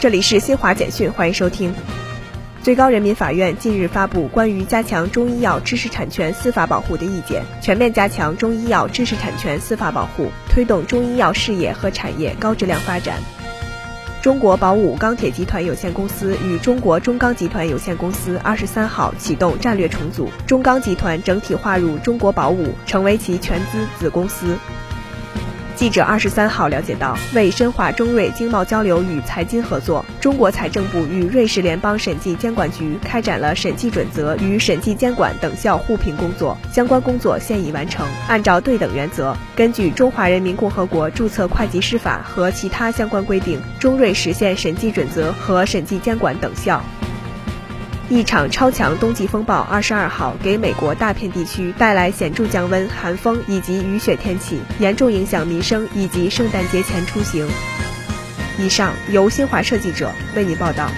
这里是新华简讯，欢迎收听。最高人民法院近日发布关于加强中医药知识产权司法保护的意见，全面加强中医药知识产权司法保护，推动中医药事业和产业高质量发展。中国宝武钢铁集团有限公司与中国中钢集团有限公司二十三号启动战略重组，中钢集团整体划入中国宝武，成为其全资子公司。记者二十三号了解到，为深化中瑞经贸交流与财经合作，中国财政部与瑞士联邦审计监管局开展了审计准则与审计监管等效互评工作，相关工作现已完成。按照对等原则，根据《中华人民共和国注册会计师法》和其他相关规定，中瑞实现审计准则和审计监管等效。一场超强冬季风暴二十二号给美国大片地区带来显著降温、寒风以及雨雪天气，严重影响民生以及圣诞节前出行。以上由新华社记者为您报道。